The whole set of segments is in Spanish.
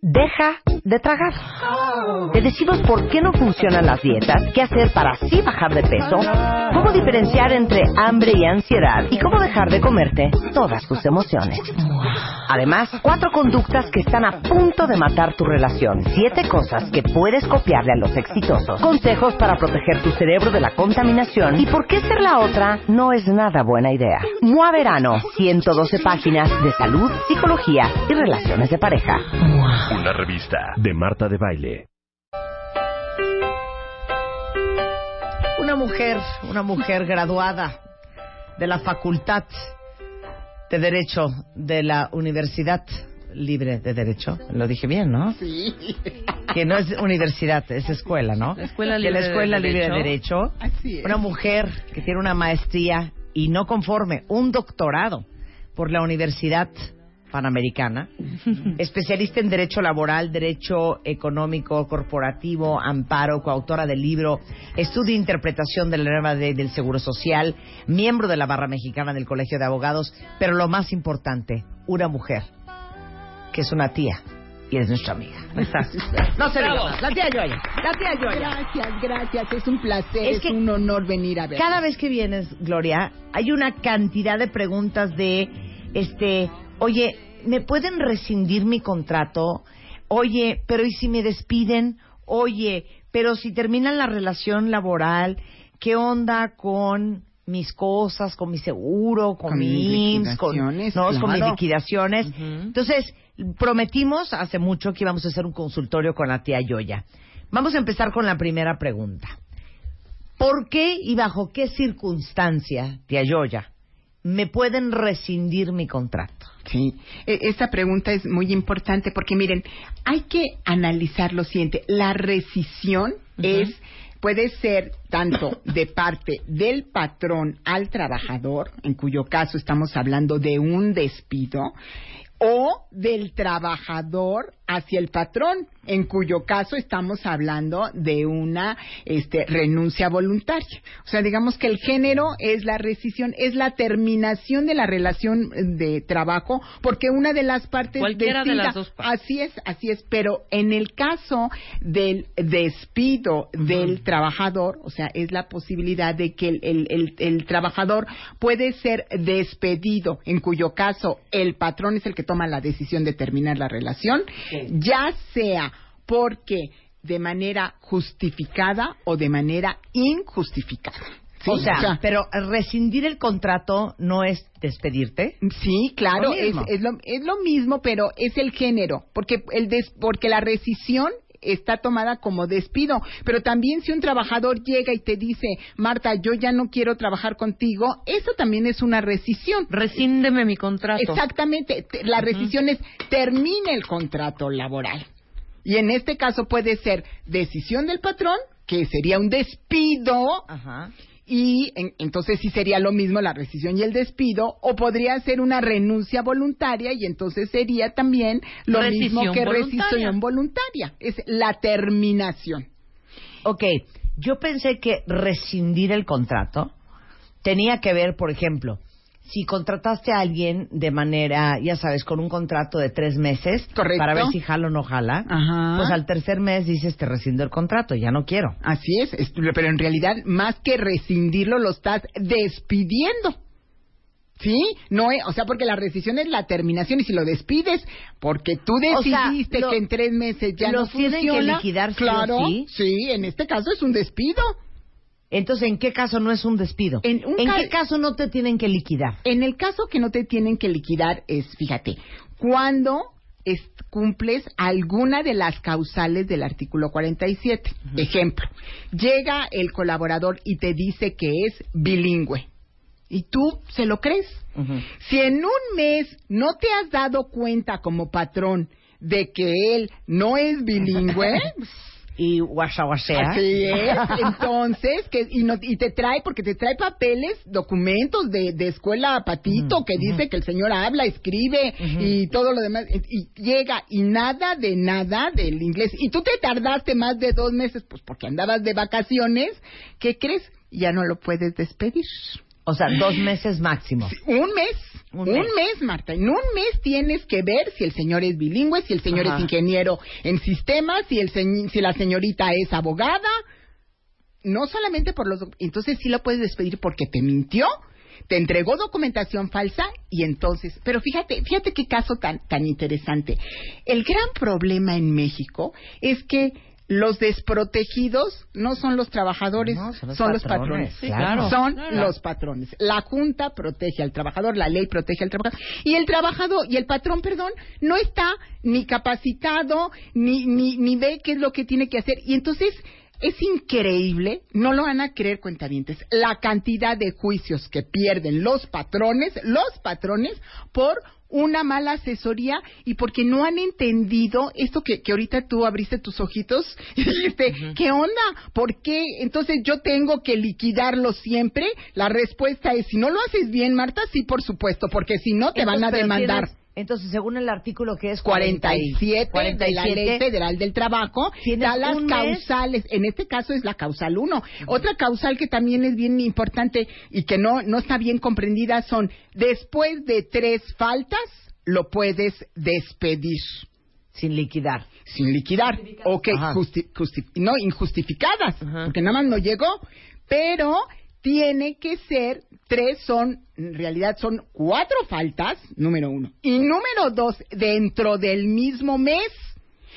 deja de tragar. Te decimos por qué no funcionan las dietas, qué hacer para así bajar de peso, cómo diferenciar entre hambre y ansiedad y cómo dejar de comerte todas tus emociones. Además, cuatro conductas que están a punto de matar tu relación, siete cosas que puedes copiarle a los exitosos, consejos para proteger tu cerebro de la contaminación y por qué ser la otra no es nada buena idea. MOA Verano, 112 páginas de salud, psicología y relaciones de pareja. Una revista de Marta de Baile. Una mujer, una mujer graduada de la Facultad de Derecho de la Universidad Libre de Derecho. Lo dije bien, ¿no? Sí. Que no es universidad, es escuela, ¿no? La Escuela de Libre la de Escuela Libre de Derecho. Derecho. Así es. Una mujer que tiene una maestría y no conforme, un doctorado por la Universidad Panamericana, especialista en Derecho Laboral, Derecho Económico, Corporativo, Amparo, coautora del libro Estudio e Interpretación de la Nueva Ley del Seguro Social, miembro de la Barra Mexicana del Colegio de Abogados, pero lo más importante, una mujer que es una tía y es nuestra amiga. No se más. La tía Yoya. La tía Yoya. Gracias, gracias. Es un placer, Es es, que un honor venir a ver. Cada vez que vienes, Gloria, hay una cantidad de preguntas de, este, oye, ¿me pueden rescindir mi contrato? Oye, pero ¿y si me despiden? Oye, pero si terminan la relación laboral, ¿qué onda con mis cosas, con mi seguro, con, Con mi mis IMSS, con, no, con mis liquidaciones? Entonces, prometimos hace mucho que íbamos a hacer un consultorio con la tía Yoya. Vamos a empezar con la primera pregunta. ¿Por qué y bajo qué circunstancia, tía Yoya, me pueden rescindir mi contrato? Sí, e- esta pregunta es muy importante porque miren, hay que analizar lo siguiente. La rescisión es puede ser tanto de parte del patrón al trabajador, en cuyo caso estamos hablando de un despido, o del trabajador hacia el patrón, en cuyo caso estamos hablando de una este, renuncia voluntaria. O sea, digamos que el género es la rescisión, es la terminación de la relación de trabajo, porque una de las partes Cualquiera de decida- las dos partes. Así es, así es, pero en el caso del despido del trabajador, o sea, es la posibilidad de que el, el- el- el trabajador puede ser despedido, en cuyo caso el patrón es el que toma la decisión de terminar la relación, ya sea porque de manera justificada o de manera injustificada. ¿Sí? o, sea, pero rescindir el contrato no es despedirte. Sí, claro, Lo es, mismo. es lo, es lo mismo, pero es el género, porque el des- porque la rescisión está tomada como despido, pero también si un trabajador llega y te dice, Marta, yo ya no quiero trabajar contigo, eso también es una rescisión. Rescíndeme mi contrato. Exactamente, te- la rescisión es termine el contrato laboral. Y en este caso puede ser decisión del patrón, que sería un despido, Ajá. Y en- entonces sí sería lo mismo la rescisión y el despido, o podría ser una renuncia voluntaria y entonces sería también lo mismo que voluntaria. rescisión voluntaria, es la terminación. Ok, yo pensé que rescindir el contrato tenía que ver, por ejemplo, si contrataste a alguien de manera, ya sabes, con un contrato de tres meses Correcto. para ver si jala o no jala, Ajá. pues al tercer mes dices te rescindo el contrato, ya no quiero. Así es, pero en realidad más que rescindirlo lo estás despidiendo. ¿Sí? No, o sea, porque la rescisión es la terminación y si lo despides porque tú O sea, decidiste lo- que en tres meses ya no los tienen que funciona, liquidar sí sí. en este caso es un despido. Entonces, ¿en qué caso no es un despido? En un ca- qué caso no te tienen que liquidar? En el caso que no te tienen que liquidar es, fíjate, cuando es- cumples alguna de las causales del artículo 47. Ejemplo, llega el colaborador y te dice que es bilingüe. ¿Y tú se lo crees? Si en un mes no te has dado cuenta como patrón de que él no es bilingüe, Y guasaguasea. Así es. Entonces, que, y, no- y te trae, porque te trae papeles, documentos de, de escuela patito, que dice que el señor habla, escribe y todo lo demás. Y, y llega y nada de nada del inglés. Y tú te tardaste más de dos meses, pues porque andabas de vacaciones. ¿Qué crees? Ya no lo puedes despedir. O sea, dos meses máximo. Un mes. Un Un, mes. Marta. En un mes tienes que ver si el señor es bilingüe, si el señor Ajá. es ingeniero en sistemas, si, el si la señorita es abogada. No solamente por los... Entonces sí lo puedes despedir porque te mintió, te entregó documentación falsa y entonces... Pero fíjate, fíjate qué caso tan, tan interesante. El gran problema en México es que los desprotegidos no son los trabajadores, No, son son los los, patrones, patrones. Sí, claro. Son Claro. los patrones. La Junta protege al trabajador, la ley protege al trabajador. Y el trabajador, y el patrón, perdón, no está ni capacitado, ni, ni, ni ve qué es lo que tiene que hacer. Y entonces es increíble, no lo van a creer cuentavientes, la cantidad de juicios que pierden los patrones, los patrones, por una mala asesoría y porque no han entendido esto que, que ahorita tú abriste tus ojitos y dijiste, ¿qué onda? ¿Por qué? Entonces yo tengo que liquidarlo siempre. La respuesta es, si no lo haces bien, Marta, sí, por supuesto, porque si no te van a demandar. tienes- entonces, según el artículo que es 47, 40 y- de la Ley 47, Federal del Trabajo da las mes. causales. En este caso es la causal 1. Otra causal que también es bien importante y que no, no está bien comprendida son después de tres faltas lo puedes despedir sin liquidar. sin liquidar. Ok, justi- justi- no, injustificadas, Ajá. porque nada más no llegó, pero tiene que ser, tres son, en realidad son cuatro faltas, número uno, y número dos, dentro del mismo mes.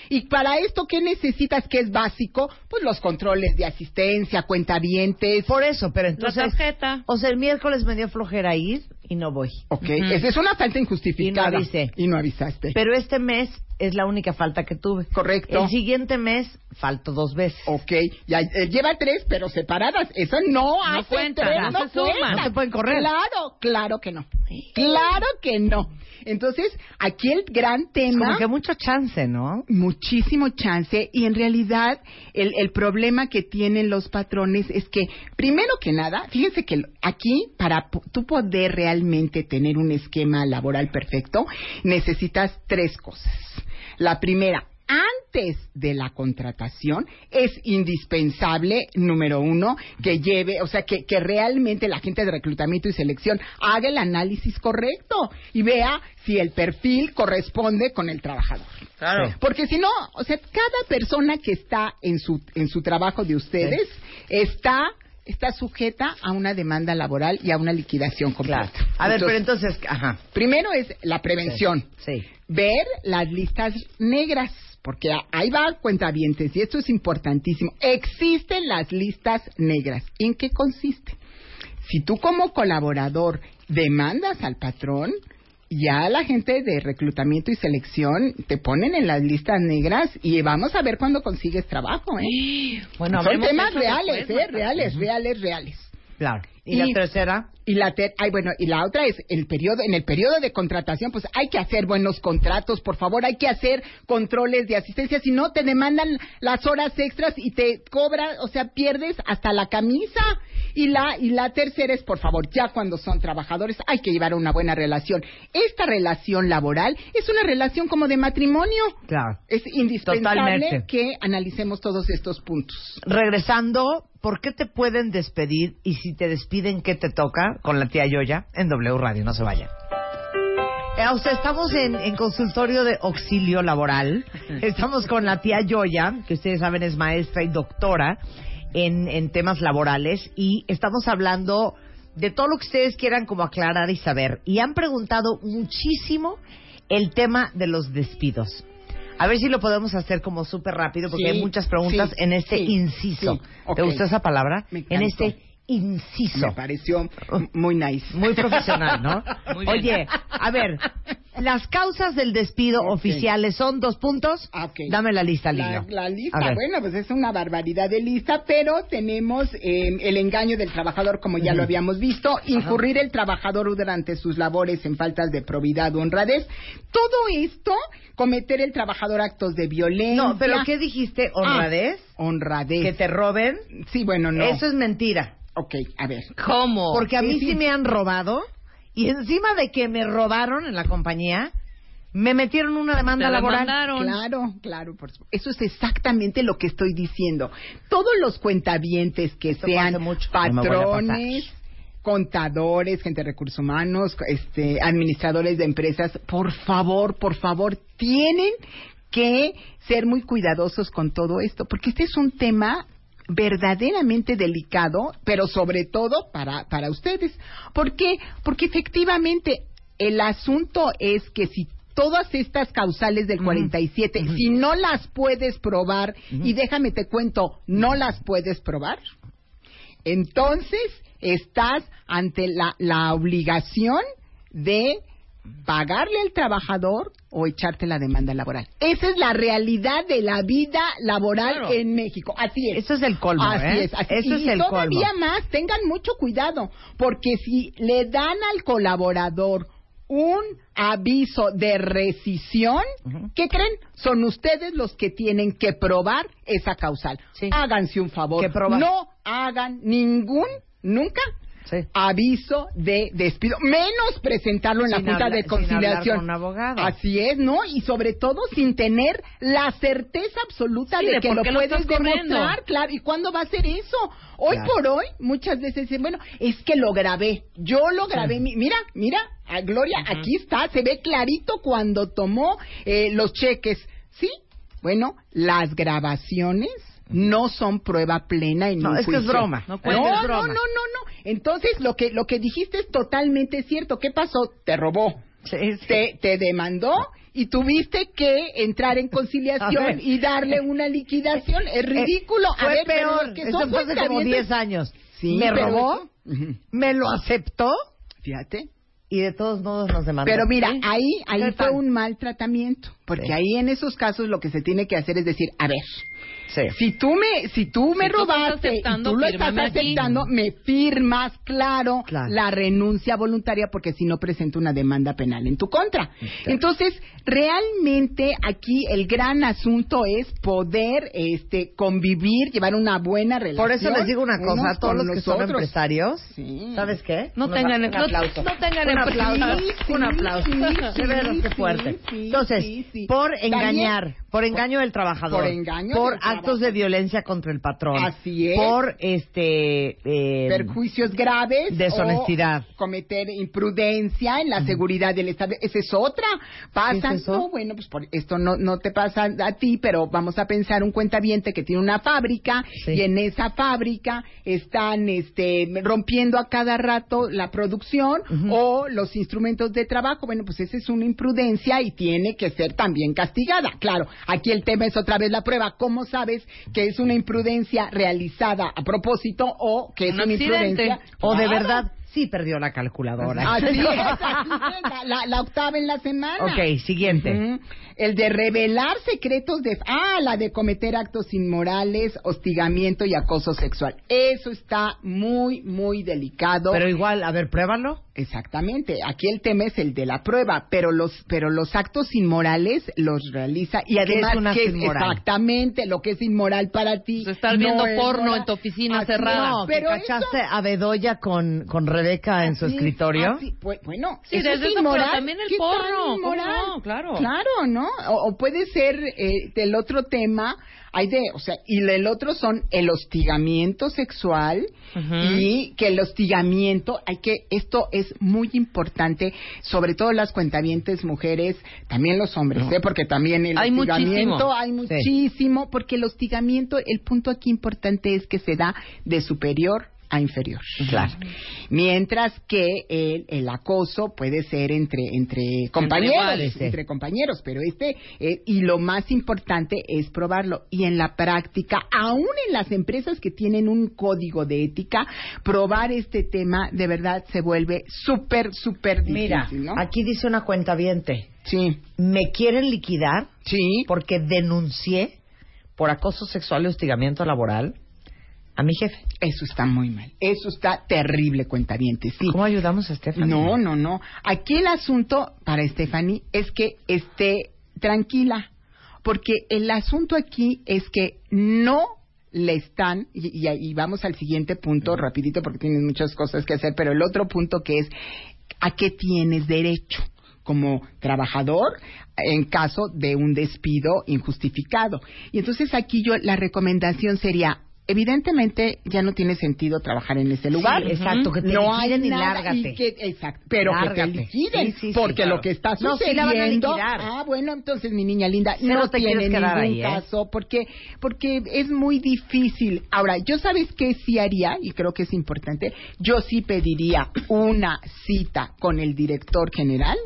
Y para esto, ¿qué necesitas que es básico? Pues los controles de asistencia, cuentavientes. Por eso, pero entonces... tarjeta. O sea, el miércoles me dio flojera ir y no voy. Ok, esa es una falta injustificada. Y no avisé. Y no avisaste. Pero este mes es la única falta que tuve. Correcto. El siguiente mes falto dos veces. Ok, ya eh, lleva tres, pero separadas. Eso no, hace cuenta, tres, no no, se suma. No se pueden correr. Claro, claro que no. Claro que no. Entonces, aquí el gran tema... Como que mucho chance, ¿no? muchísimo chance y en realidad el, el problema que tienen los patrones es que primero que nada, fíjense que aquí para tú poder realmente tener un esquema laboral perfecto necesitas tres cosas. La primera, antes de la contratación es indispensable, número uno, que lleve, o sea, que, que realmente la gente de reclutamiento y selección haga el análisis correcto y vea si el perfil corresponde con el trabajador. Claro. Porque si no, o sea, cada persona que está en su, en su trabajo de ustedes está, está sujeta a una demanda laboral y a una liquidación Claro. completa. A ver, pero Entonces, ajá. primero es la prevención. Sí. Ver las listas negras. Porque ahí va cuentavientes, y esto es importantísimo. Existen las listas negras. ¿En qué consiste? Si tú como colaborador demandas al patrón, ya la gente de reclutamiento y selección te ponen en las listas negras y vamos a ver cuándo consigues trabajo, ¿eh? Bueno, Son temas reales, después, ¿eh? Reales, reales, reales. Claro. ¿Y, la tercera? Y la ter- ay, bueno, y la otra es el periodo en el periodo de contratación, pues hay que hacer buenos contratos, por favor, hay que hacer controles de asistencia, si no te demandan las horas extras y te cobra, o sea, pierdes hasta la camisa. Y la y la tercera es, por favor, ya cuando son trabajadores hay que llevar una buena relación. Esta relación laboral es una relación como de matrimonio. Claro. Es indispensable Totalmente. que analicemos todos estos puntos. Regresando, ¿por qué te pueden despedir? Y si te despiden, ¿qué te toca? Con la tía Yoya en W Radio. No se vayan. Eh, o sea, estamos en, en consultorio de auxilio laboral. Estamos con la tía Yoya, que ustedes saben es maestra y doctora en, en temas laborales. Y estamos hablando de todo lo que ustedes quieran como aclarar y saber. Y han preguntado muchísimo el tema de los despidos. A ver si lo podemos hacer como súper rápido, porque Sí, hay muchas preguntas sí, en este sí, inciso. sí, ok. ¿Te gustó esa palabra? Me en este inciso. Me pareció muy nice. Muy profesional, ¿no? Muy. Oye, a ver, las causas del despido Ok. oficiales son dos puntos. Ah, ok. Dame la lista, La, Lilo. la A lista, bueno, pues es una barbaridad de lista, pero tenemos eh, el engaño del trabajador, como ya lo habíamos visto, incurrir el trabajador durante sus labores en faltas de probidad o honradez. Todo esto, cometer el trabajador actos de violencia. No, pero ¿qué dijiste? ¿Honradez? Ah, honradez. ¿Que te roben? Sí, bueno, no. Eso es mentira. Ok, a ver. ¿Cómo? Porque a mí sí. sí me han robado. Y encima de que me robaron en la compañía, me metieron una demanda Te laboral. demandaron. Claro, claro, por supuesto. Eso es exactamente lo que estoy diciendo. Todos los cuentavientes que Esto sean mucho. Patrones, contadores, gente de recursos humanos, este, administradores de empresas, por favor, por favor, tienen que ser muy cuidadosos con todo esto, porque este es un tema verdaderamente delicado, pero sobre todo para, para ustedes. ¿Por qué? Porque efectivamente el asunto es que si todas estas causales del 47, si no las puedes probar, y déjame te cuento, no las puedes probar, entonces estás ante la, la obligación de pagarle al trabajador o echarte la demanda laboral. Esa es la realidad de la vida laboral en México. Así es. Eso es el colmo, Así ¿eh? es. Así Eso y es el todavía colmo. más, tengan mucho cuidado, porque si le dan al colaborador un aviso de rescisión, ¿qué creen? Son ustedes los que tienen que probar esa causal. Sí. Háganse un favor. No hagan ningún, nunca, Sí. aviso de despido, menos presentarlo en Sin la Junta habla- de Conciliación. hablar con un abogado. Así es, ¿no? Y sobre todo sin tener la certeza absoluta Sí, de, de que lo lo puedes corriendo. demostrar, claro. ¿Y cuándo va a ser eso? Hoy Claro. por hoy, muchas veces dicen, bueno, es que lo grabé. Yo lo grabé. mi- Mira, mira, Gloria, aquí está, se ve clarito cuando tomó eh, los cheques. ¿Sí? Bueno, las grabaciones no son prueba plena en No, un es que es broma. No No, no, no, no, no. Entonces, lo que, lo que dijiste es totalmente cierto. ¿Qué pasó? Te robó. Sí, sí. Te, te demandó y tuviste que entrar en A conciliación ver. y darle una liquidación. Es ridículo. Eh, A fue ver, pero peor. que Eso son fue hace como cuentavientes- 10 años. Sí, me robó, me lo aceptó Fíjate. y de todos modos nos demandó. Pero mira, ahí, ahí ¿Qué fue un mal tratamiento. Porque Sí. ahí en esos casos lo que se tiene que hacer es decir, a ver, Sí. Si tú me, si tú me Si tú estás robaste y tú lo estás aquí. aceptando, me firmas, claro, Claro. la renuncia voluntaria porque si no presento una demanda penal en tu contra. Entonces, realmente aquí el gran asunto es poder este convivir, llevar una buena relación. Por eso les digo una cosa, a todos los que son otros. empresarios, Sí. ¿sabes qué? No tengan- un aplauso. no tengan un aplauso, Sí, un sí, aplauso. sí, fuerte. sí, Entonces, por También- engañar, por engaño del trabajador, Por engaño por del actos de violencia contra el patrón, Así es. por este eh, perjuicios graves Deshonestidad. o cometer imprudencia en la seguridad del Estado. Esa es otra. Pasa, ¿Es no, bueno, pues por esto no, no te pasa a ti, pero vamos a pensar un cuentaviente que tiene una fábrica Sí. y en esa fábrica están este, rompiendo a cada rato la producción o los instrumentos de trabajo. Bueno, pues esa es una imprudencia y tiene que ser también castigada. Claro, aquí el tema es otra vez la prueba. ¿Cómo sabes que es una imprudencia realizada a propósito o que es Un una accidente. imprudencia? o de verdad sí perdió la calculadora. Así es, así es, la, octava en la semana. Ok, siguiente. El de revelar secretos de... Ah, la de cometer actos inmorales, hostigamiento y acoso sexual. Eso está muy, muy delicado. Pero igual, a ver, pruébalo. Exactamente. Aquí el tema es el de la prueba, pero los pero los actos inmorales los realiza y ¿Qué además es que es exactamente lo que es inmoral para ti. Pues estar no viendo es porno moral. en tu oficina Así cerrada. No, pero cachaste eso- a Bedoya con, con Rebeca en su escritorio. así, pues, bueno, Sí, eso desde es eso, inmoral. pero también el ¿Qué porno, no? Claro. Claro, ¿no? O, o puede ser eh, del otro tema, hay de, o sea, y el otro son el hostigamiento sexual y que el hostigamiento, hay que, esto es muy importante, sobre todo las cuentavientes mujeres, también los hombres, ¿eh? Porque también el Hay hostigamiento muchísimo. hay muchísimo, porque el hostigamiento, el punto aquí importante es que se da de superior a inferior. Claro. Mientras que el, el acoso puede ser entre entre compañeros, iguales, entre, compañeros, pero este eh, y lo más importante es probarlo y en la práctica, aún en las empresas que tienen un código de ética, probar este tema de verdad se vuelve súper súper difícil, Mira, ¿no? aquí dice una cuenta viente. Sí, Me quieren liquidar sí. porque denuncié por acoso sexual y hostigamiento laboral a mi jefe. Eso está muy mal. Eso está terrible, cuentaviente. Sí. ¿Cómo ayudamos a Stephanie? No, no, no. Aquí el asunto para Stephanie es que esté tranquila, porque el asunto aquí es que no le están, y, y- y vamos al siguiente punto, rapidito, porque tienes muchas cosas que hacer, pero el otro punto que es, ¿a qué tienes derecho? como trabajador en caso de un despido injustificado. Y entonces aquí yo la recomendación sería evidentemente ya no tiene sentido trabajar en ese lugar. Sí, exacto, que te no hay nada, lárgate. que- exacto, pero que Lárgate. te liquiden, Sí, sí, sí, porque claro. lo que está No, sí la van a sucediendo, ah, bueno, entonces mi niña linda, Pero no te tiene ningún ahí, ¿eh? caso, porque porque es muy difícil. Ahora, yo sabes qué sí haría y creo que es importante, yo sí pediría una cita con el director general.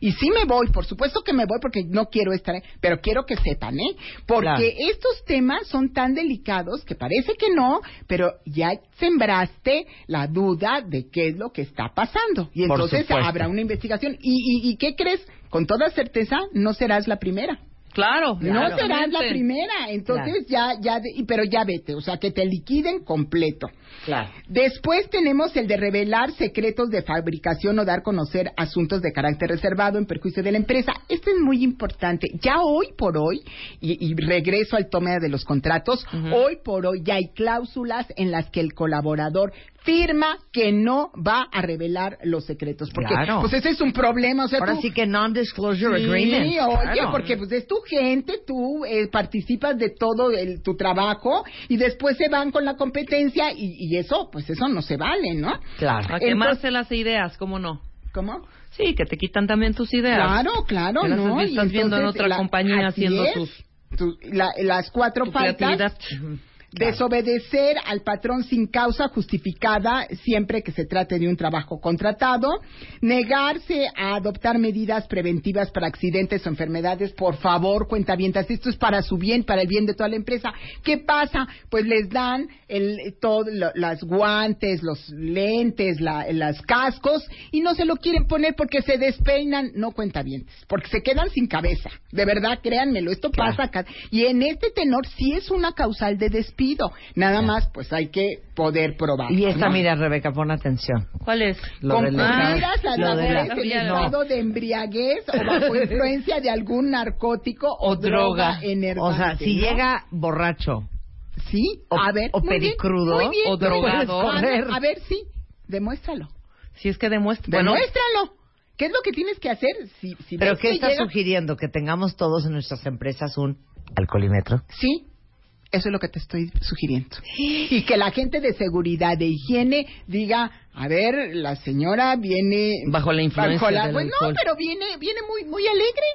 Y sí me voy, por supuesto que me voy porque no quiero estar, ahí, pero quiero que sepan, ¿eh? Porque Claro. estos temas son tan delicados que parece que no, pero ya sembraste la duda de qué es lo que está pasando. Y entonces habrá una investigación. ¿Y, y, y qué crees? Con toda certeza no serás la primera. Claro, No serás la primera. Entonces ya, ya, de- y- pero ya vete, o sea, que te liquiden completo. Claro. Después tenemos el de revelar secretos de fabricación o dar a conocer asuntos de carácter reservado en perjuicio de la empresa. Esto es muy importante. Ya hoy por hoy, y, y regreso al toma de los contratos, hoy por hoy ya hay cláusulas en las que el colaborador firma que no va a revelar los secretos. Porque, Claro. pues ese es un problema. O sea, Ahora tú- sí que non-disclosure Sí, agreement. oye, claro. porque pues es tu gente, tú eh, participas de todo el, tu trabajo y después se van con la competencia y, y eso, pues eso no se vale, ¿no? Claro. A quemarse las ideas, ¿cómo no? ¿Cómo? Sí, que te quitan también tus ideas. Claro, claro, Que las ¿no? estás Y viendo en otra compañía haciendo es. sus- Tu- la- las cuatro Tu faltas. creatividad. Desobedecer al patrón sin causa justificada siempre que se trate de un trabajo contratado. Negarse a adoptar medidas preventivas para accidentes o enfermedades. Por favor, cuentavientas, esto es para su bien, para el bien de toda la empresa. ¿Qué pasa? Pues les dan el, todo, lo- las guantes, los lentes, la, las cascos y no se lo quieren poner porque se despeinan. No cuentavientes, porque se quedan sin cabeza. De verdad, créanmelo, esto pasa acá. Y en este tenor sí es una causal de despido. Nada más, pues hay que poder probar. Y esta, ¿no? mira, Rebeca, pon atención. ¿Cuál es? Lo Confundidas las en no. estado de embriaguez o bajo influencia de algún narcótico o, O droga. O sea, si ¿no? llega borracho Sí, o- a ver. o muy bien, pedicrudo, muy bien, o drogado. A ver, sí, demuéstralo. Si es que demuestra. Bueno, Demuéstralo. ¿Qué es lo que tienes que hacer? Si, si ¿Pero qué que está llega- sugiriendo? ¿Que tengamos todos en nuestras empresas un alcoholímetro? Sí, eso es lo que te estoy sugiriendo. Y que la gente de seguridad, de higiene, diga, a ver, la señora viene... Bajo la influencia bajo la- del pues no, pero viene, viene muy, muy alegre.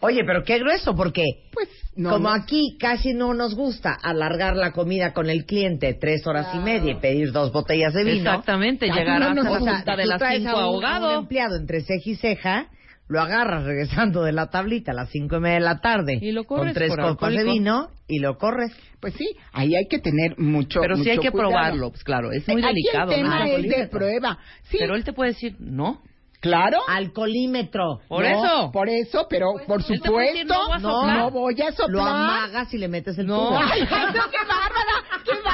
Oye, pero qué grueso, porque Pues no. como no. aquí casi no nos gusta alargar la comida con el cliente tres horas y media y pedir dos botellas de vino. exactamente, llegar no a la de las cinco un, empleado entre ceja y ceja, lo agarras regresando de la tablita a las cinco y media de la tarde Y lo con tres por copas de vino y lo corres. Pues sí, ahí hay que tener mucho Pero sí hay que cuidado. probarlo, pues claro, es muy Aquí delicado. el tema ¿no? es de prueba. Sí, Pero él te puede decir, no. claro. Alcoholímetro. Por No, eso. Por eso, pero por te puede supuesto, decir, no voy a No. no voy a soplar. Lo amagas y le metes el No. tubo. Ay, ay, no, qué bárbara,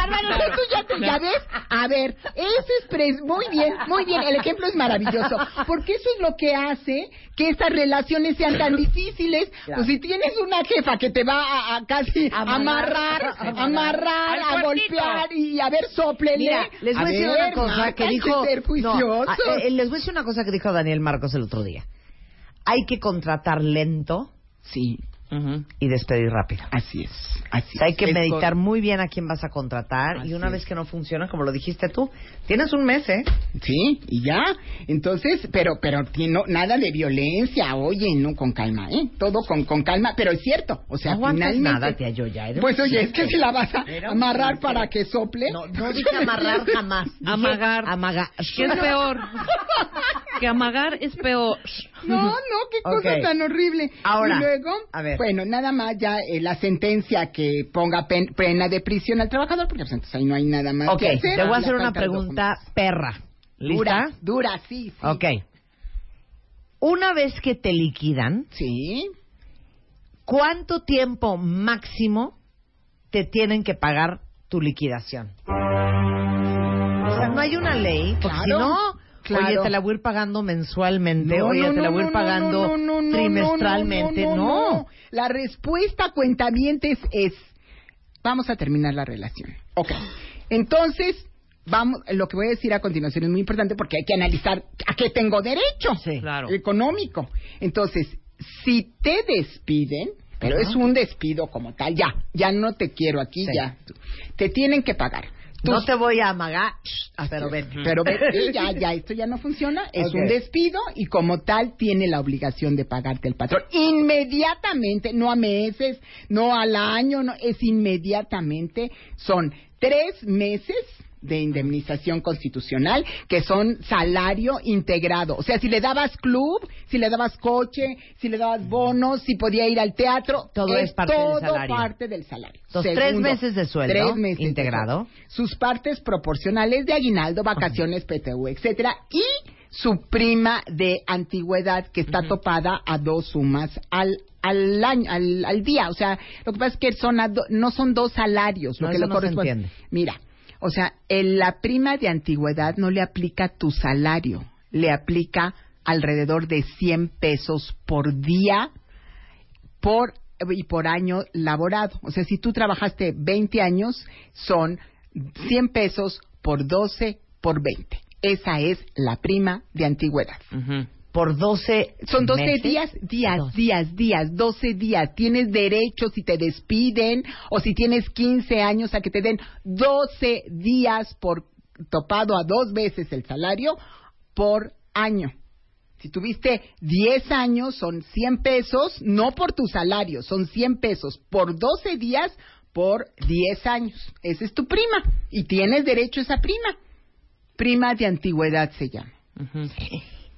Eso ya, te, ya ves. A ver, ese es pres- muy bien, muy bien. El ejemplo es maravilloso, porque eso es lo que hace que estas relaciones sean tan difíciles. Claro. Pues si tienes una jefa que te va a, a casi Amarrar. amarrar, amarrar, a golpear y a ver, soplele. Mira, les voy a, decir ver, una cosa que dijo. no, a- eh, les voy a decir una cosa que dijo Daniel Marcos el otro día. Hay que contratar lento sí, Y despedir rápido. así es, así O sea, hay que Es meditar muy bien a quién vas a contratar Así y una es. vez que no funciona, como lo dijiste tú, tienes un mes, ¿eh? Sí, y ya. Entonces, pero, pero no, nada de violencia, oye, no, con calma, ¿eh? Todo con, con calma, pero es cierto, o sea, no finalmente... nada, tía Yoya. eres Pues oye, es que si la vas a amarrar para que sople... No, no dije amarrar jamás. Amagar. Amagar. ¿Qué es peor? Que amagar es peor. No, no, qué cosa tan horrible. Ahora, y luego, a ver. bueno, nada más ya eh, la sentencia que ponga pen- pena de prisión al trabajador, porque pues, entonces ahí no hay nada más Ok, que hacer. te voy a La hacer una pregunta perra. documentos. Dura, ¿Lista? dura, sí, sí. Ok. Una vez que te liquidan, Sí, ¿cuánto tiempo máximo te tienen que pagar tu liquidación? O sea, no hay una ley, porque si Claro, no, claro. oye, te la voy a ir pagando mensualmente, No, oye, no, te la voy a ir pagando trimestralmente, no, no. no, no. La respuesta, cuentavientes, es, vamos a terminar la relación. Ok. Entonces, vamos, lo que voy a decir a continuación es muy importante porque hay que analizar a qué tengo derecho. Sí. Claro. Económico. Entonces, si te despiden, pero es un despido como tal, ya, ya no te quiero aquí, Sí. ya. Te tienen que pagar. No te voy a amagar, pero vete. Pero vete, ya, ya, esto ya no funciona. Es un despido y como tal tiene la obligación de pagarte el patrón. Inmediatamente, no a meses, no al año, no, es inmediatamente. Son tres meses de indemnización constitucional que son salario integrado. O sea, si le dabas club, si le dabas coche, si le dabas bonos, si podía ir al teatro, Todo es parte del salario. parte del salario. Entonces, tres meses de sueldo tres meses integrado. Sus partes proporcionales de aguinaldo, vacaciones, PTU, etcétera, y su prima de antigüedad que está topada a dos sumas al al año, al, al día, o sea, lo que pasa es que son a do- no son dos salarios, lo No, que eso le corresponde. Mira, o sea, el- la prima de antigüedad no le aplica tu salario, le aplica alrededor de 100 pesos por día por y por año laborado. O sea, si tú trabajaste 20 años, son 100 pesos por 12 por 20. Esa es la prima de antigüedad. Por 12 Son 12 meses. días, días, Doce. días, días, 12 días. Tienes derecho si te despiden o si tienes 15 años a que te den 12 días por topado a dos veces el salario por año. Si tuviste 10 años, son 100 pesos, no por tu salario, son 100 pesos por 12 días por 10 años. Esa es tu prima y tienes derecho a esa prima. Prima de antigüedad se llama.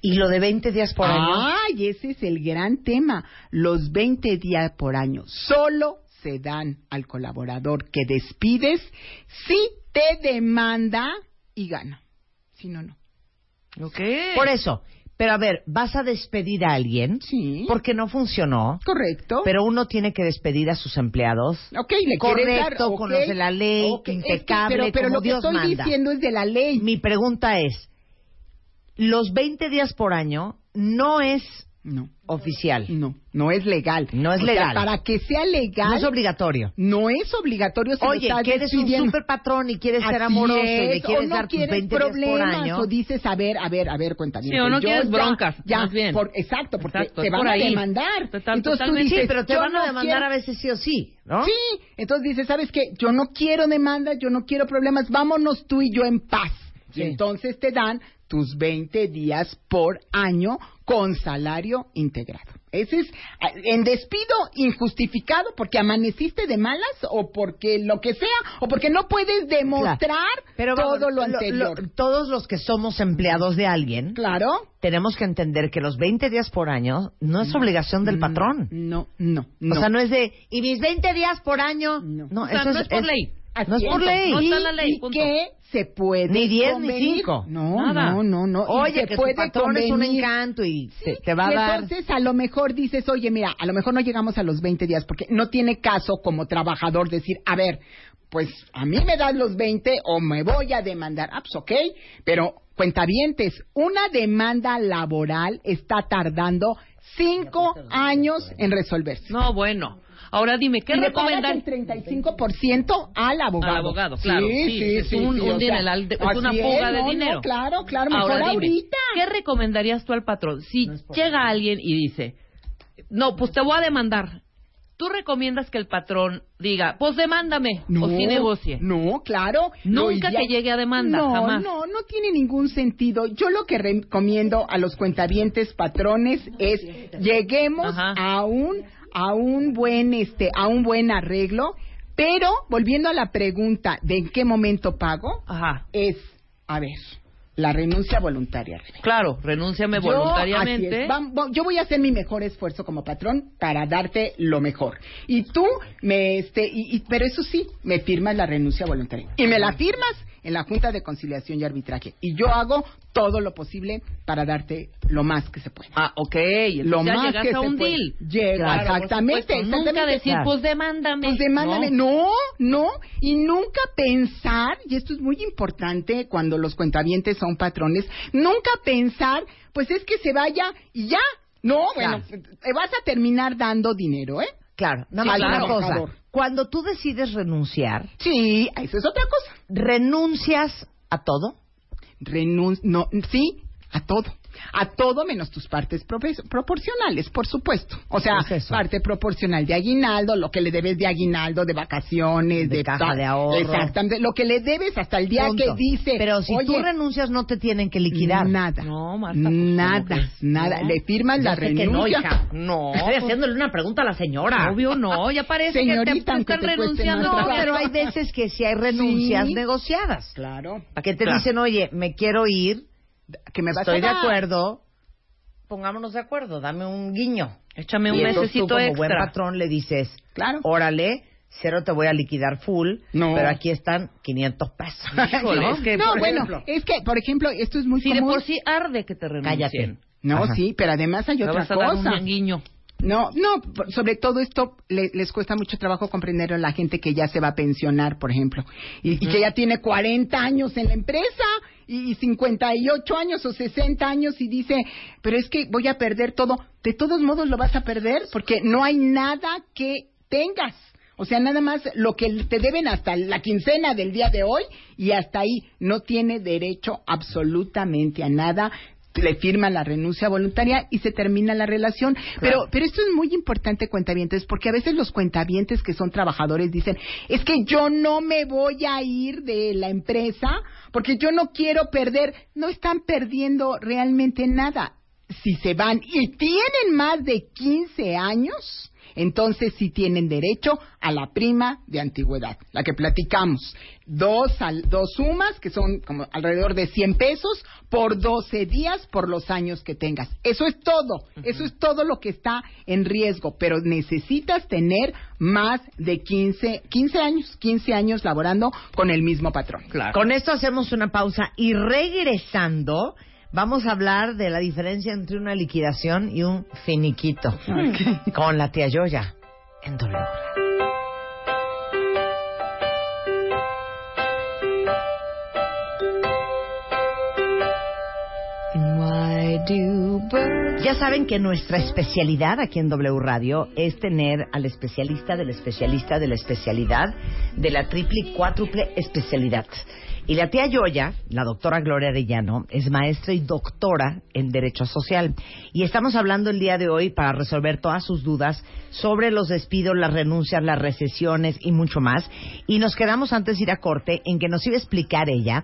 Y lo de 20 días por año. Ay, ese es el gran tema. Los 20 días por año solo se dan al colaborador que despides si te demanda y gana. Si no, no. Ok. Por eso. Pero a ver, vas a despedir a alguien Sí. porque no funcionó. Correcto. Pero uno tiene que despedir a sus empleados. Ok, le dar, Correcto, ok. conoce la ley, Ok, es que- impecable, pero, pero como lo que Dios estoy manda. diciendo es de la ley. Mi pregunta es, los 20 días por año no es No, oficial, no, no es legal. No es O sea, legal. para que sea legal, no es obligatorio. no es obligatorio si Oye, estás que eres un super patrón y quieres ser Así amoroso y es, le quieres o no dar tus quieres 20 días por problemas, año. o dices, a ver, a ver, a ver, cuenta Sí, o no quieres broncas, ya, más bien. por- exacto, porque Exacto, te van por a ahí. demandar. Total- entonces tú dices, sí, pero te yo van a no demandar quiero- a veces sí o sí, ¿no? Sí, entonces dices, ¿sabes qué? Yo no quiero demanda, yo no quiero problemas, vámonos tú y yo en paz. Sí. Y entonces te dan tus 20 días por año con salario integrado. Ese es en despido injustificado porque amaneciste de malas o porque lo que sea o porque no puedes demostrar Pero vamos, todo lo anterior. todos los que somos empleados de alguien, claro. tenemos que entender que los 20 días por año no es obligación del patrón. No, no, no. O sea, no es de, ¿y mis 20 días por año? No. O sea, no es por ley. Así No es por ley. No está la ley, y punto. que se puede Ni diez, ni convenir. cinco. No, Nada. no, no, no. Oye, se que su puede patrón es un convenir. encanto y te, Sí, te va a y dar... entonces a lo mejor dices, oye, mira, a lo mejor no llegamos a los 20 días porque no tiene caso como trabajador decir, a ver, pues a mí me das los 20 o me voy a demandar. Ah, pues ok, pero cuentavientes, una demanda laboral está tardando cinco años en resolverse. No, bueno. Ahora dime, ¿qué y le pagas recomendan? el 35% al abogado. Al abogado, claro. Sí, es un- un o sea, dineral de- es una fuga de no, no, dinero. claro, claro, mejor Ahora dime, ahorita. ¿qué recomendarías tú al patrón? Si llega alguien y dice, no, pues te voy a demandar. ¿Tú recomiendas que el patrón diga, pues demándame o sí negocie? No, claro. Nunca que llegue a demanda, no, jamás. No, no tiene ningún sentido. Yo lo que recomiendo a los cuentavientes patrones es lleguemos Ajá. a un a un buen este a un buen arreglo, pero volviendo a la pregunta de en qué momento pago Ajá. es a ver, la renuncia voluntaria. Claro, renúnciame Yo, voluntariamente. es. Yo voy a hacer mi mejor esfuerzo como patrón para darte lo mejor. Y tú me este y, y- pero eso sí, me firmas la renuncia voluntaria. Y me la firmas en la Junta de Conciliación y Arbitraje. Y yo hago todo lo posible para darte lo más que se pueda. Ah, ok. Entonces Lo ya más llegas que a se un puede. deal. Llega, Claro, exactamente, supuesto. Nunca exactamente. decir, Claro. pues demándame. Pues demándame. No. No, no. Y nunca pensar, y esto es muy importante cuando los cuentavientes son patrones, nunca pensar, pues es que se vaya y ya. No, bueno, te vas a terminar dando dinero, ¿eh? Claro, nada Sí, más claro. una cosa. Cuando tú decides renunciar, Sí, eso es otra cosa. ¿renuncias a todo? Renun no, sí, a todo. A todo menos tus partes proporcionales, por supuesto. O sea, parte proporcional de aguinaldo, lo que le debes de aguinaldo, de vacaciones, de, caja de ahorro. Exactamente, lo que le debes hasta el día que dice. Pero si tú renuncias, no te tienen que liquidar. Nada. No, Marta, Nada, nada. Le firman la renuncia. no, hija. No. Estoy haciéndole una pregunta a la señora. Obvio, no. Ya parece Señorita, que te, están renunciando. No, pero hay veces que sí hay renuncias negociadas. Claro. Para que te dicen, oye, me quiero ir que me Estoy de acuerdo. Pongámonos de acuerdo, dame un guiño. Échame un mesecito como buen patrón le dices, claro. órale, cero te voy a liquidar full, pero aquí están 500 pesos. ¿no? bueno, es que, por ejemplo, esto es muy si de por sí arde que te renuncien. Cállate. No, sí, pero además hay otra cosa. un guiño. No, no, sobre todo esto les cuesta mucho trabajo comprender a la gente que ya se va a pensionar, por ejemplo, y, que ya tiene 40 años en la empresa y 58 años o 60 años y dice, pero es que voy a perder todo. De todos modos lo vas a perder porque no hay nada que tengas. O sea, nada más lo que te deben hasta la quincena del día de hoy y hasta ahí no tiene derecho absolutamente a nada le firma la renuncia voluntaria y se termina la relación. Pero, pero esto es muy importante, cuentavientes, porque a veces los cuentavientes que son trabajadores dicen, es que yo no me voy a ir de la empresa porque yo no quiero perder. No están perdiendo realmente nada. Si se van y tienen más de 15 años, entonces sí tienen derecho a la prima de antigüedad, la que platicamos. Dos, dos sumas, que son como alrededor de 100 pesos, por 12 días por los años que tengas. Eso es todo, eso es todo lo que está en riesgo, pero necesitas tener más de 15, 15 años, 15 años laborando con el mismo patrón. Con esto hacemos una pausa y regresando vamos a hablar de la diferencia entre una liquidación y un finiquito. Con la tía Yoya en W. Ya saben que nuestra especialidad aquí en W Radio es tener al especialista del especialista de la especialidad de la triple y cuádruple especialidad. Y la tía Yoya, la doctora Gloria Arellano, es maestra y doctora en Derecho Social. Y estamos hablando el día de hoy para resolver todas sus dudas sobre los despidos, las renuncias, las recesiones y mucho más. Y nos quedamos antes de ir a corte en que nos iba a explicar ella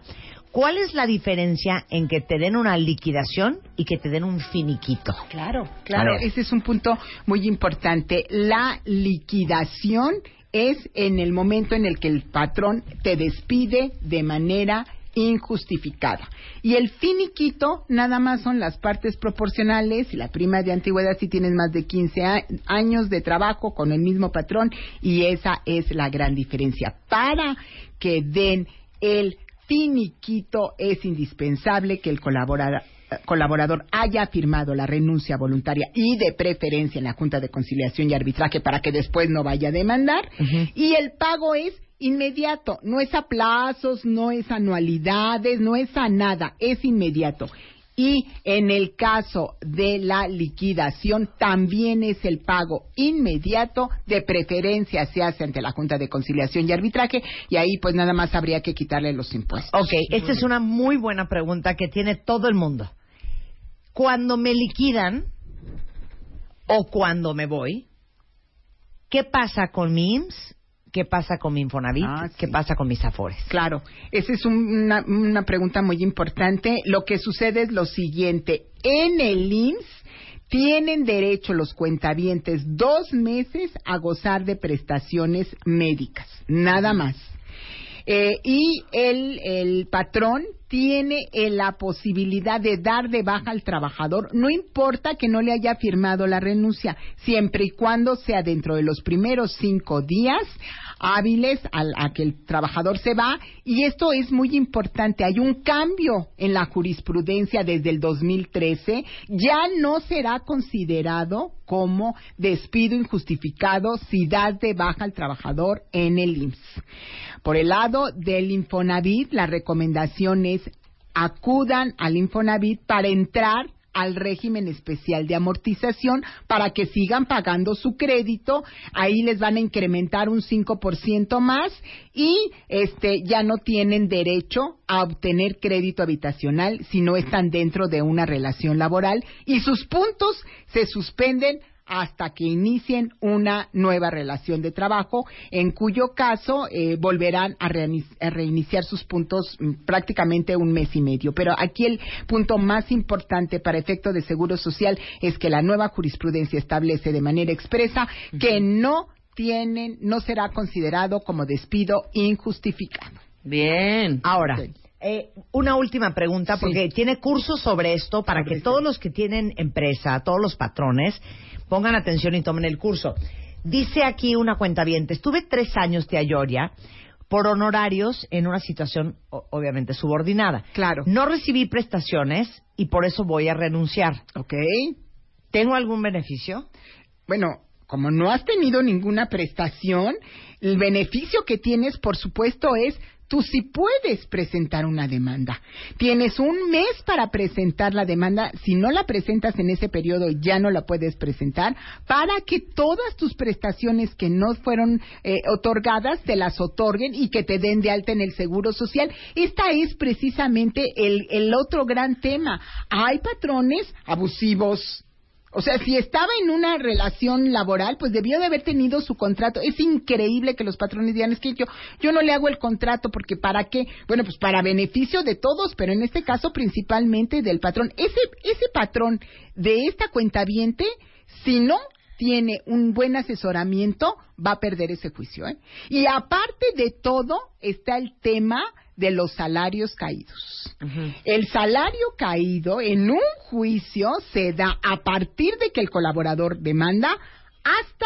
¿Cuál es la diferencia en que te den una liquidación y que te den un finiquito? Claro, claro, ese es un punto muy importante. La liquidación es en el momento en el que el patrón te despide de manera injustificada. Y el finiquito nada más son las partes proporcionales y la prima de antigüedad si tienes más de 15 años de trabajo con el mismo patrón y esa es la gran diferencia. Para que den el finiquito es indispensable que el colaborador colaborador haya firmado la renuncia voluntaria y de preferencia en la Junta de Conciliación y Arbitraje para que después no vaya a demandar. Y el pago es inmediato, no es a plazos, no es anualidades, no es a nada, es inmediato. Y en el caso de la liquidación también es el pago inmediato, de preferencia se hace ante la Junta de Conciliación y Arbitraje y ahí pues nada más habría que quitarle los impuestos. Ok, esta es una muy buena pregunta que tiene todo el mundo cuando me liquidan o cuando me voy, ¿qué pasa con mi IMSS? ¿Qué pasa con mi Infonavit? Ah, ¿Qué pasa con mis Afores? Claro, esa es una, una pregunta muy importante. Lo que sucede es lo siguiente. En el IMSS tienen derecho los cuentavientes dos meses a gozar de prestaciones médicas, nada más. Eh, y el, el patrón tiene eh, la posibilidad de dar de baja al trabajador, no importa que no le haya firmado la renuncia, siempre y cuando sea dentro de los primeros cinco días hábiles a, que el trabajador se va. Y esto es muy importante. Hay un cambio en la jurisprudencia desde el 2013. Ya no será considerado como despido injustificado si das de baja al trabajador en el IMSS. Por el lado del Infonavit, la recomendación es acudan al Infonavit para entrar al régimen especial de amortización para que sigan pagando su crédito. Ahí les van a incrementar un 5% más y este ya no tienen derecho a obtener crédito habitacional si no están dentro de una relación laboral y sus puntos se suspenden hasta que inicien una nueva relación de trabajo, en cuyo caso eh, volverán a, reiniciar sus puntos mm, prácticamente un mes y medio. Pero aquí el punto más importante para efecto de seguro social es que la nueva jurisprudencia establece de manera expresa que no tienen, no será considerado como despido injustificado. Bien. Ahora, eh, una última pregunta, porque tiene cursos sobre esto para que todos los que tienen empresa, todos los patrones, pongan atención y tomen el curso. Dice aquí una cuenta bien, estuve tres años de Ayoria por honorarios en una situación obviamente subordinada. Claro. No recibí prestaciones y por eso voy a renunciar. Ok. ¿Tengo algún beneficio? Bueno, como no has tenido ninguna prestación, el beneficio que tienes, por supuesto, es tú sí puedes presentar una demanda. Tienes un mes para presentar la demanda. Si no la presentas en ese periodo, ya no la puedes presentar para que todas tus prestaciones que no fueron eh, otorgadas te las otorguen y que te den de alta en el Seguro Social. Esta es precisamente el, el otro gran tema. Hay patrones abusivos o sea, si estaba en una relación laboral, pues debió de haber tenido su contrato. Es increíble que los patrones digan, es que yo, yo no le hago el contrato porque ¿para qué? Bueno, pues para beneficio de todos, pero en este caso principalmente del patrón. Ese, ese patrón de esta cuenta viente, si no tiene un buen asesoramiento, va a perder ese juicio. ¿eh? Y aparte de todo, está el tema de los salarios caídos. El salario caído en un juicio se da a partir de que el colaborador demanda hasta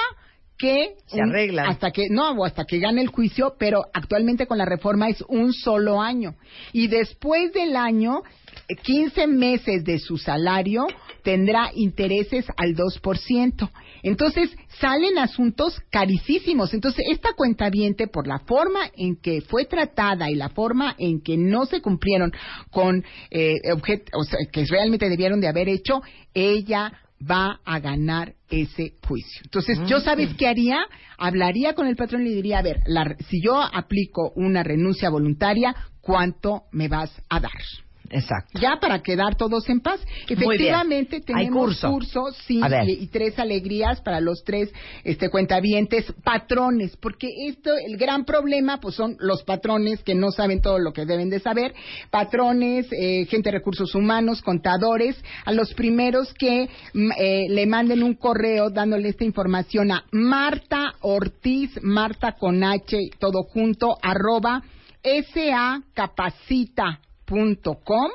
que se arregla hasta que no o hasta que gane el juicio, pero actualmente con la reforma es un solo año y después del año 15 meses de su salario tendrá intereses al 2%. Entonces, salen asuntos carísimos. Entonces, esta cuenta viente, por la forma en que fue tratada y la forma en que no se cumplieron con eh, objetos que realmente debieron de haber hecho, ella va a ganar ese juicio. Entonces, ¿yo sabes qué haría? Hablaría con el patrón y le diría, a ver, si yo aplico una renuncia voluntaria, ¿cuánto me vas a dar? Exacto. Ya para quedar todos en paz. Efectivamente, tenemos cursos sí, y, tres alegrías para los tres este, cuentavientes, patrones, porque esto, el gran problema, pues son los patrones que no saben todo lo que deben de saber, patrones, eh, gente de recursos humanos, contadores, a los primeros que mm, eh, le manden un correo dándole esta información a Marta Ortiz, Marta con H, todo junto, arroba, SA Capacita com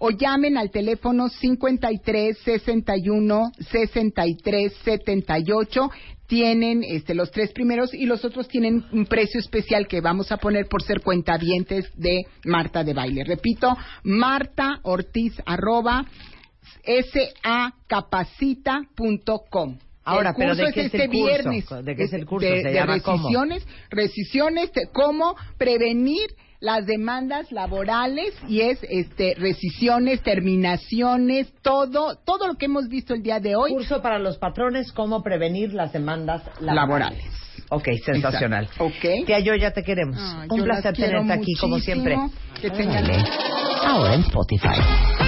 o llamen al teléfono 53 61 63 78 tienen este, los tres primeros y los otros tienen un precio especial que vamos a poner por ser cuentavientes de Marta de Baile. Repito, Marta Ortiz arroba sacapacita.com. Ahora, pero ¿de qué es, este el viernes. ¿De qué es el curso? De, de rescisiones, rescisiones, cómo prevenir las demandas laborales y es este rescisiones, terminaciones, todo todo lo que hemos visto el día de hoy. Curso para los patrones cómo prevenir las demandas laborales. Ok, sensacional. Ok. Tía, yo ya te queremos. Un placer tenerte aquí como siempre. Que tengan... Ahora en Spotify.